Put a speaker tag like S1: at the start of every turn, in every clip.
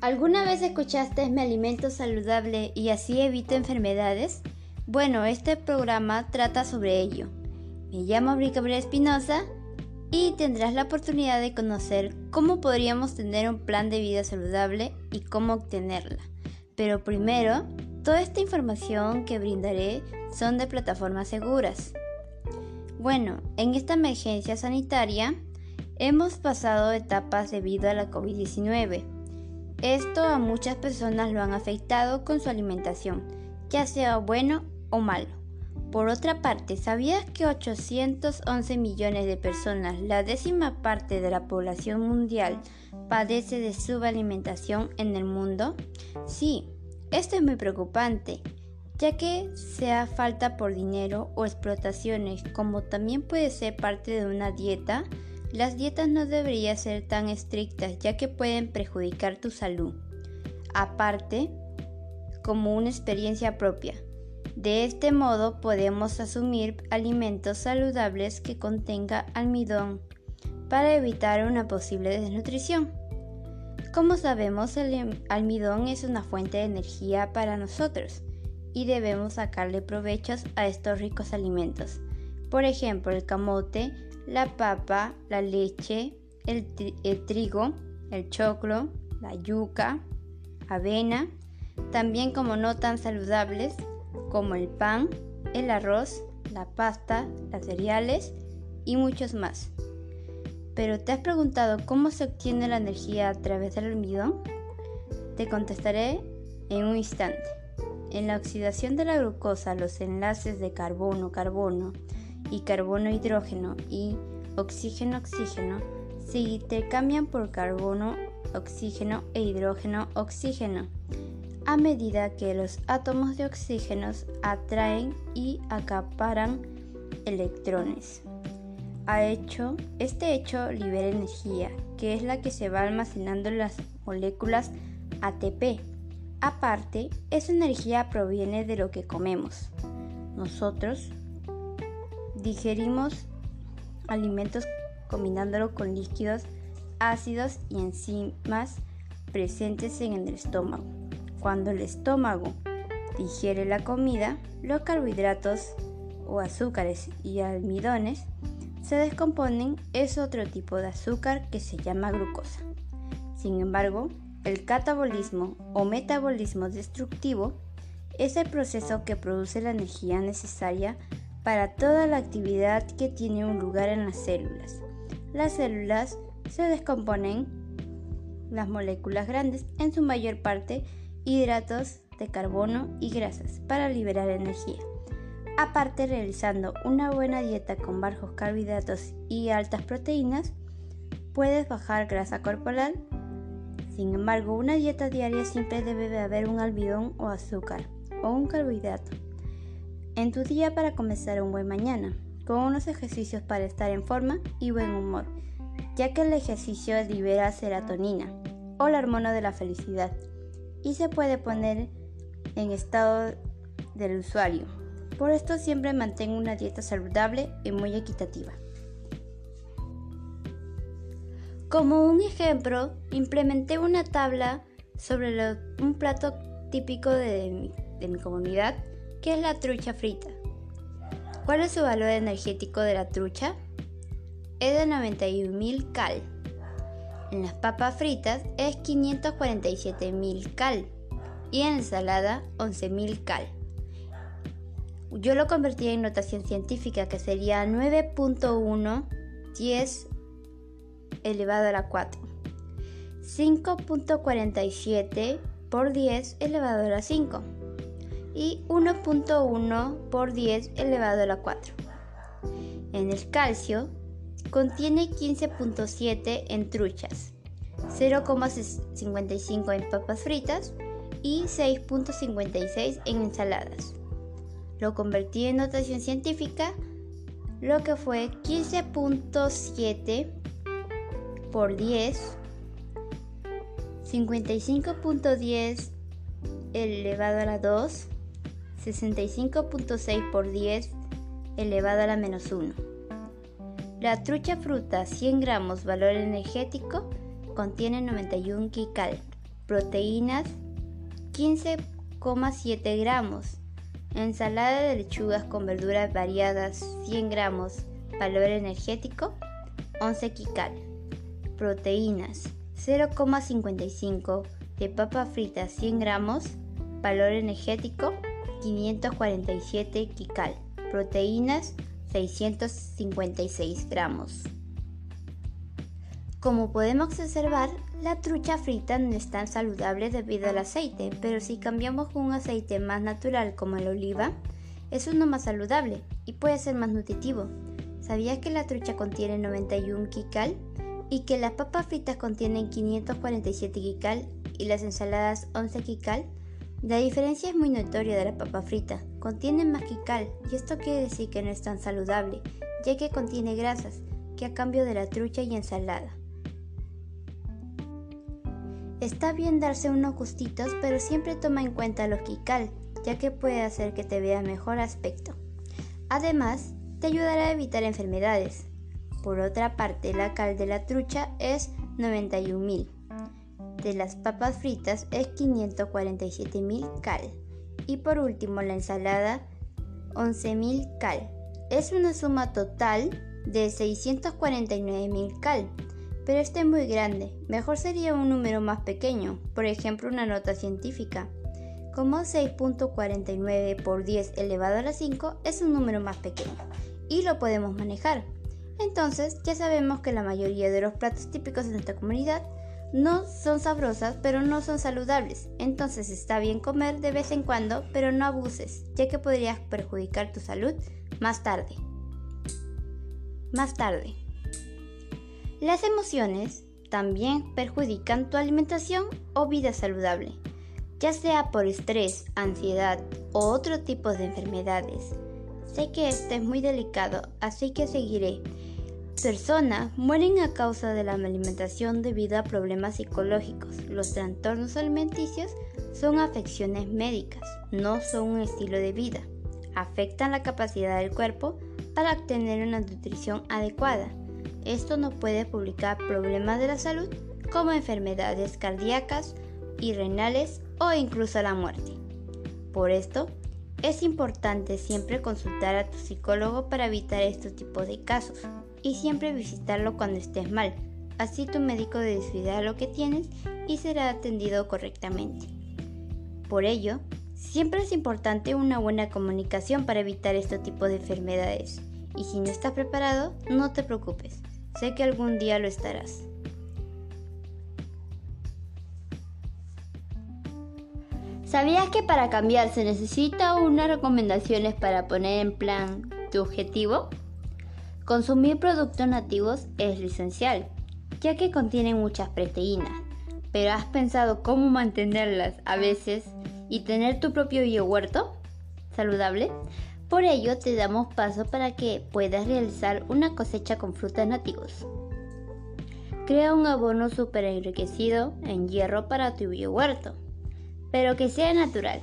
S1: ¿Alguna vez escuchaste me alimento saludable y así evito enfermedades? Bueno, este programa trata sobre ello. Me llamo Brica Espinosa y tendrás la oportunidad de conocer cómo podríamos tener un plan de vida saludable y cómo obtenerla. Pero primero, toda esta información que brindaré son de plataformas seguras. Bueno, en esta emergencia sanitaria hemos pasado etapas debido a la COVID-19 esto a muchas personas lo han afectado con su alimentación, ya sea bueno o malo. Por otra parte, ¿sabías que 811 millones de personas, la décima parte de la población mundial, padece de subalimentación en el mundo? Sí, esto es muy preocupante, ya que sea falta por dinero o explotaciones, como también puede ser parte de una dieta, las dietas no deberían ser tan estrictas ya que pueden perjudicar tu salud. Aparte, como una experiencia propia. De este modo podemos asumir alimentos saludables que contenga almidón para evitar una posible desnutrición. Como sabemos, el almidón es una fuente de energía para nosotros y debemos sacarle provechos a estos ricos alimentos. Por ejemplo, el camote la papa, la leche, el, trigo, el choclo, la yuca, avena, también como no tan saludables como el pan, el arroz, la pasta, las cereales y muchos más. Pero ¿te has preguntado cómo se obtiene la energía a través del almidón? Te contestaré en un instante. En la oxidación de la glucosa, los enlaces de carbono-carbono y carbono-hidrógeno y oxígeno-oxígeno se intercambian por carbono, oxígeno e hidrógeno-oxígeno a medida que los átomos de oxígeno atraen y acaparan electrones. Ha hecho, este hecho libera energía, que es la que se va almacenando en las moléculas ATP. Aparte, esa energía proviene de lo que comemos. Nosotros Digerimos alimentos combinándolo con líquidos ácidos y enzimas presentes en el estómago. Cuando el estómago digiere la comida, los carbohidratos o azúcares y almidones se descomponen es otro tipo de azúcar que se llama glucosa. Sin embargo, el catabolismo o metabolismo destructivo es el proceso que produce la energía necesaria para toda la actividad que tiene un lugar en las células. Las células se descomponen las moléculas grandes, en su mayor parte hidratos de carbono y grasas, para liberar energía. Aparte, realizando una buena dieta con bajos carbohidratos y altas proteínas, puedes bajar grasa corporal. Sin embargo, una dieta diaria siempre debe de haber un almidón o azúcar o un carbohidrato en tu día para comenzar un buen mañana, con unos ejercicios para estar en forma y buen humor, ya que el ejercicio libera serotonina o la hormona de la felicidad y se puede poner en estado del usuario. Por esto siempre mantengo una dieta saludable y muy equitativa. Como un ejemplo, implementé una tabla sobre un plato típico de mi comunidad ¿Qué es la trucha frita? ¿Cuál es su valor energético de la trucha? Es de 91.000 cal. En las papas fritas es 547.000 cal y en ensalada 11.000 cal. Yo lo convertí en notación científica que sería 9.1 10 elevado a la 4. 5.47 por 10 elevado a la 5 y 1.1 por 10 elevado a la 4. En el calcio contiene 15.7 en truchas, 0,55 en papas fritas y 6.56 en ensaladas. Lo convertí en notación científica, lo que fue 15.7 por 10, 55.10 elevado a la 2, 65.6 por 10 elevado a la menos 1. La trucha fruta 100 gramos valor energético contiene 91 kcal proteínas 15,7 gramos, ensalada de lechugas con verduras variadas 100 gramos, valor energético 11 kcal, proteínas 0,55 de papa frita 100 gramos, valor energético 547 kcal, proteínas 656 gramos. Como podemos observar, la trucha frita no es tan saludable debido al aceite, pero si cambiamos un aceite más natural como el oliva, es uno más saludable y puede ser más nutritivo. ¿Sabías que la trucha contiene 91 kcal y que las papas fritas contienen 547 kcal y las ensaladas 11 kcal? La diferencia es muy notoria de la papa frita. Contiene más y esto quiere decir que no es tan saludable, ya que contiene grasas, que a cambio de la trucha y ensalada. Está bien darse unos gustitos, pero siempre toma en cuenta los Kikal, ya que puede hacer que te veas mejor aspecto. Además, te ayudará a evitar enfermedades. Por otra parte, la cal de la trucha es 91.000. De las papas fritas es 547.000 cal. Y por último, la ensalada 11.000 cal. Es una suma total de 649.000 cal pero este es muy grande. Mejor sería un número más pequeño, por ejemplo una nota científica. Como 6.49 por 10 elevado a la 5 es un número más pequeño y lo podemos manejar. Entonces ya sabemos que la mayoría de los platos típicos de nuestra comunidad no son sabrosas, pero no son saludables. Entonces está bien comer de vez en cuando, pero no abuses, ya que podrías perjudicar tu salud más tarde. Más tarde. Las emociones también perjudican tu alimentación o vida saludable, ya sea por estrés, ansiedad o otro tipo de enfermedades. Sé que este es muy delicado, así que seguiré. Personas mueren a causa de la alimentación debido a problemas psicológicos. Los trastornos alimenticios son afecciones médicas, no son un estilo de vida. Afectan la capacidad del cuerpo para obtener una nutrición adecuada esto nos puede publicar problemas de la salud como enfermedades cardíacas y renales o incluso la muerte. Por esto, es importante siempre consultar a tu psicólogo para evitar estos tipos de casos y siempre visitarlo cuando estés mal. Así tu médico decidirá lo que tienes y será atendido correctamente. Por ello, siempre es importante una buena comunicación para evitar este tipo de enfermedades. Y si no estás preparado, no te preocupes. Sé que algún día lo estarás. ¿Sabías que para cambiar se necesita unas recomendaciones para poner en plan tu objetivo? Consumir productos nativos es esencial, ya que contienen muchas proteínas, pero ¿has pensado cómo mantenerlas a veces y tener tu propio biohuerto saludable? Por ello te damos paso para que puedas realizar una cosecha con frutas nativos. Crea un abono super enriquecido en hierro para tu biohuerto, pero que sea natural.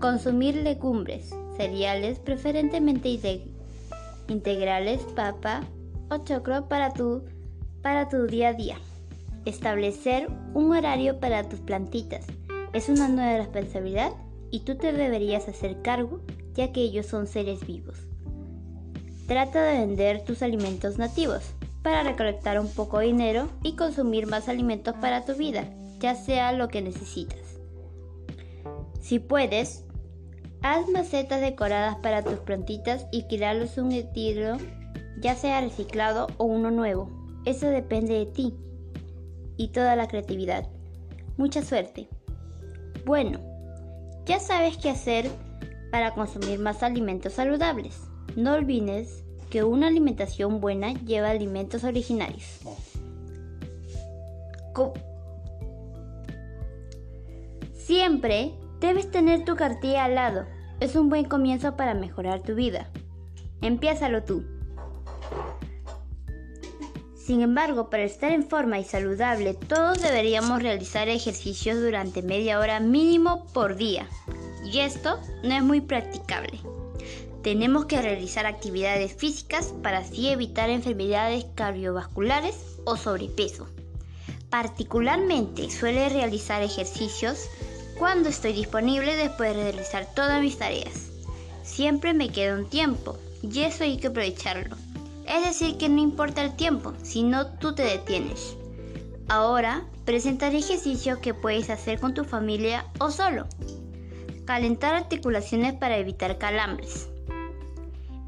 S1: Consumir legumbres, cereales preferentemente integrales, papa o choclo para tu, para tu día a día. Establecer un horario para tus plantitas es una nueva responsabilidad y tú te deberías hacer cargo ya que ellos son seres vivos. Trata de vender tus alimentos nativos para recolectar un poco de dinero y consumir más alimentos para tu vida, ya sea lo que necesitas. Si puedes, haz macetas decoradas para tus plantitas y crearlos un estilo, ya sea reciclado o uno nuevo. Eso depende de ti y toda la creatividad. Mucha suerte. Bueno, ya sabes qué hacer para consumir más alimentos saludables. No olvides que una alimentación buena lleva alimentos originarios. Siempre debes tener tu cartilla al lado. Es un buen comienzo para mejorar tu vida. Empiézalo tú. Sin embargo, para estar en forma y saludable, todos deberíamos realizar ejercicios durante media hora mínimo por día y esto no es muy practicable. Tenemos que realizar actividades físicas para así evitar enfermedades cardiovasculares o sobrepeso. Particularmente suele realizar ejercicios cuando estoy disponible después de realizar todas mis tareas. Siempre me queda un tiempo y eso hay que aprovecharlo. Es decir, que no importa el tiempo, sino tú te detienes. Ahora presentaré ejercicios que puedes hacer con tu familia o solo. Calentar articulaciones para evitar calambres.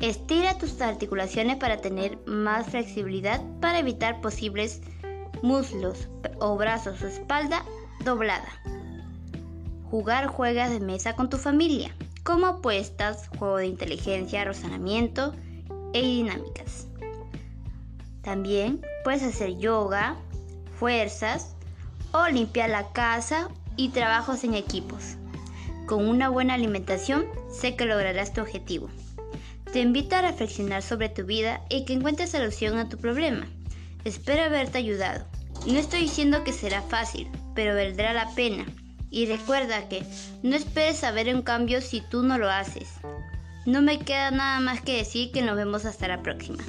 S1: Estira tus articulaciones para tener más flexibilidad para evitar posibles muslos o brazos o espalda doblada. Jugar juegas de mesa con tu familia, como apuestas, juego de inteligencia, razonamiento e dinámicas. También puedes hacer yoga, fuerzas o limpiar la casa y trabajos en equipos. Con una buena alimentación sé que lograrás tu objetivo. Te invito a reflexionar sobre tu vida y que encuentres solución a tu problema. Espero haberte ayudado. No estoy diciendo que será fácil, pero valdrá la pena. Y recuerda que no esperes saber un cambio si tú no lo haces. No me queda nada más que decir que nos vemos hasta la próxima.